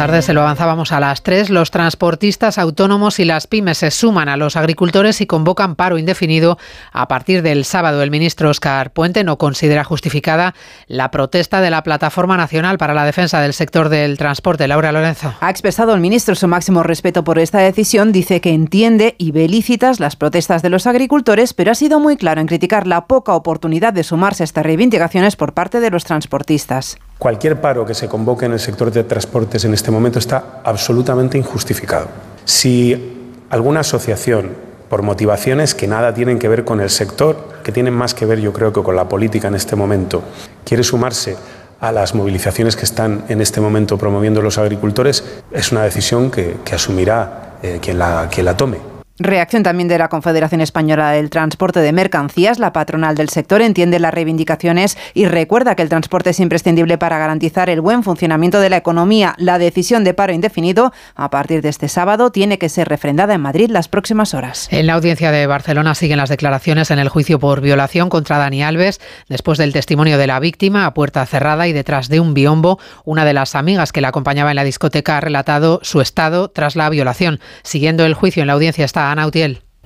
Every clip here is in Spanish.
Tardes, se lo avanzábamos a las 3. Los transportistas autónomos y las pymes se suman a los agricultores y convocan paro indefinido a partir del sábado. El ministro Oscar Puente no considera justificada la protesta de la Plataforma Nacional para la Defensa del Sector del Transporte. Laura Lorenzo. Ha expresado el ministro su máximo respeto por esta decisión. Dice que entiende y ve lícitas las protestas de los agricultores, pero ha sido muy claro en criticar la poca oportunidad de sumarse a estas reivindicaciones por parte de los transportistas. Cualquier paro que se convoque en el sector de transportes en este momento está absolutamente injustificado. Si alguna asociación, por motivaciones que nada tienen que ver con el sector, que tienen más que ver yo creo que con la política en este momento, quiere sumarse a las movilizaciones que están en este momento promoviendo los agricultores, es una decisión que, asumirá eh, quien, la, quien la tome. Reacción también de la Confederación Española del Transporte de Mercancías. La patronal del sector entiende las reivindicaciones y recuerda que el transporte es imprescindible para garantizar el buen funcionamiento de la economía. La decisión de paro indefinido a partir de este sábado tiene que ser refrendada en Madrid las próximas horas. En la audiencia de Barcelona siguen las declaraciones en el juicio por violación contra Dani Alves después del testimonio de la víctima a puerta cerrada y detrás de un biombo. Una de las amigas que la acompañaba en la discoteca ha relatado su estado tras la violación. Siguiendo el juicio en la audiencia está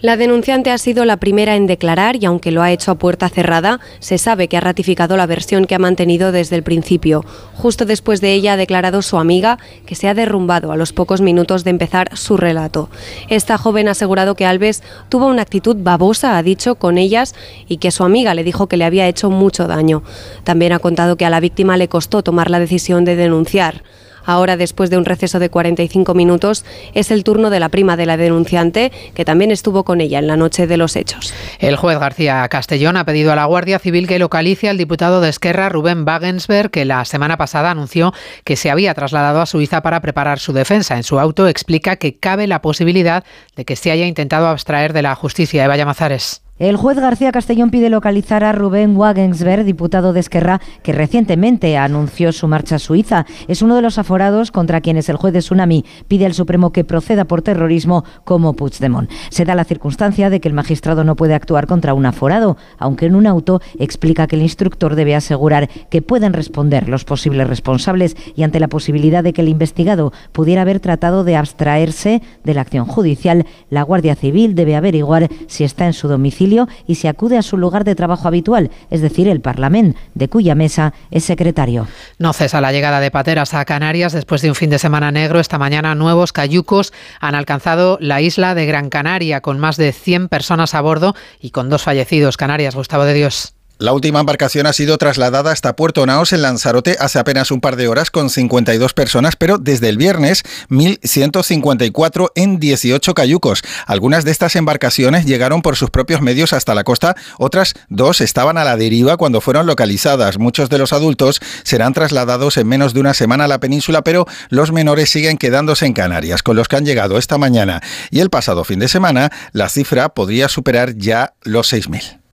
la denunciante ha sido la primera en declarar y aunque lo ha hecho a puerta cerrada, se sabe que ha ratificado la versión que ha mantenido desde el principio. Justo después de ella ha declarado su amiga que se ha derrumbado a los pocos minutos de empezar su relato. Esta joven ha asegurado que Alves tuvo una actitud babosa, ha dicho, con ellas y que su amiga le dijo que le había hecho mucho daño. También ha contado que a la víctima le costó tomar la decisión de denunciar. Ahora, después de un receso de 45 minutos, es el turno de la prima de la denunciante, que también estuvo con ella en la noche de los hechos. El juez García Castellón ha pedido a la Guardia Civil que localice al diputado de Esquerra, Rubén Wagensberg, que la semana pasada anunció que se había trasladado a Suiza para preparar su defensa. En su auto explica que cabe la posibilidad de que se haya intentado abstraer de la justicia. Eva Llamazares. El juez García Castellón pide localizar a Rubén Wagensberg, diputado de Esquerra, que recientemente anunció su marcha a Suiza. Es uno de los aforados contra quienes el juez de Tsunami pide al Supremo que proceda por terrorismo como Puigdemont. Se da la circunstancia de que el magistrado no puede actuar contra un aforado, aunque en un auto explica que el instructor debe asegurar que pueden responder los posibles responsables y ante la posibilidad de que el investigado pudiera haber tratado de abstraerse de la acción judicial, la Guardia Civil debe averiguar si está en su domicilio y se acude a su lugar de trabajo habitual, es decir, el Parlamento, de cuya mesa es secretario. No cesa la llegada de pateras a Canarias después de un fin de semana negro. Esta mañana nuevos cayucos han alcanzado la isla de Gran Canaria con más de 100 personas a bordo y con dos fallecidos. Canarias, Gustavo de Dios. La última embarcación ha sido trasladada hasta Puerto Naos en Lanzarote hace apenas un par de horas con 52 personas, pero desde el viernes 1.154 en 18 cayucos. Algunas de estas embarcaciones llegaron por sus propios medios hasta la costa, otras dos estaban a la deriva cuando fueron localizadas. Muchos de los adultos serán trasladados en menos de una semana a la península, pero los menores siguen quedándose en Canarias. Con los que han llegado esta mañana y el pasado fin de semana, la cifra podría superar ya los 6.000.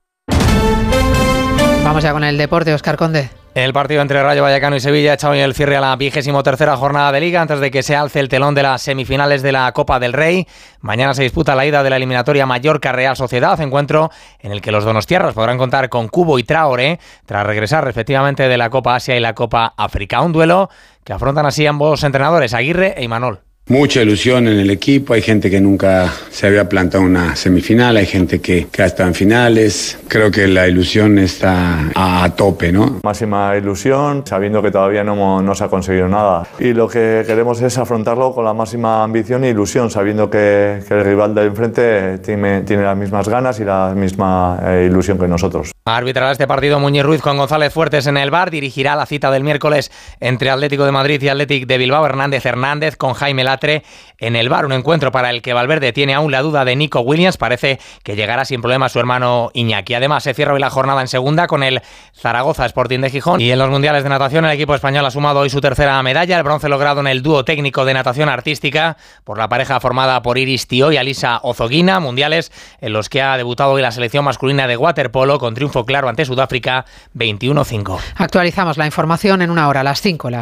Vamos ya con el deporte, Oscar Conde. El partido entre Rayo Vallecano y Sevilla ha echado el cierre a la vigésimo tercera jornada de Liga antes de que se alce el telón de las semifinales de la Copa del Rey. Mañana se disputa la ida de la eliminatoria Mallorca-Real Sociedad, encuentro en el que los donostiarras podrán contar con Cubo y Traore tras regresar respectivamente de la Copa Asia y la Copa África. Un duelo que afrontan así ambos entrenadores, Aguirre e Imanol. Mucha ilusión en el equipo, hay gente que nunca se había plantado una semifinal, hay gente que, que ha estado en finales. Creo que la ilusión está a, tope, ¿no? Máxima ilusión, sabiendo que todavía no, no, se ha conseguido nada. Y lo que queremos es afrontarlo con la máxima ambición e ilusión, sabiendo que, que el rival de enfrente tiene, tiene, las mismas ganas y la misma eh, ilusión que nosotros. Arbitrará este partido Muñiz Ruiz con González Fuertes en el bar, dirigirá la cita del miércoles entre Atlético de Madrid y Atlético de Bilbao, Hernández Hernández con Jaime en el bar. Un encuentro para el que Valverde tiene aún la duda de Nico Williams. Parece que llegará sin problema su hermano Iñaki. Además, se cierra hoy la jornada en segunda con el Zaragoza Sporting de Gijón. Y en los mundiales de natación, el equipo español ha sumado hoy su tercera medalla, el bronce logrado en el dúo técnico de natación artística por la pareja formada por Iris Tío y Alisa Ozoguina. Mundiales en los que ha debutado hoy la selección masculina de waterpolo con triunfo claro ante Sudáfrica 21-5. Actualizamos la información en una hora, a las 5.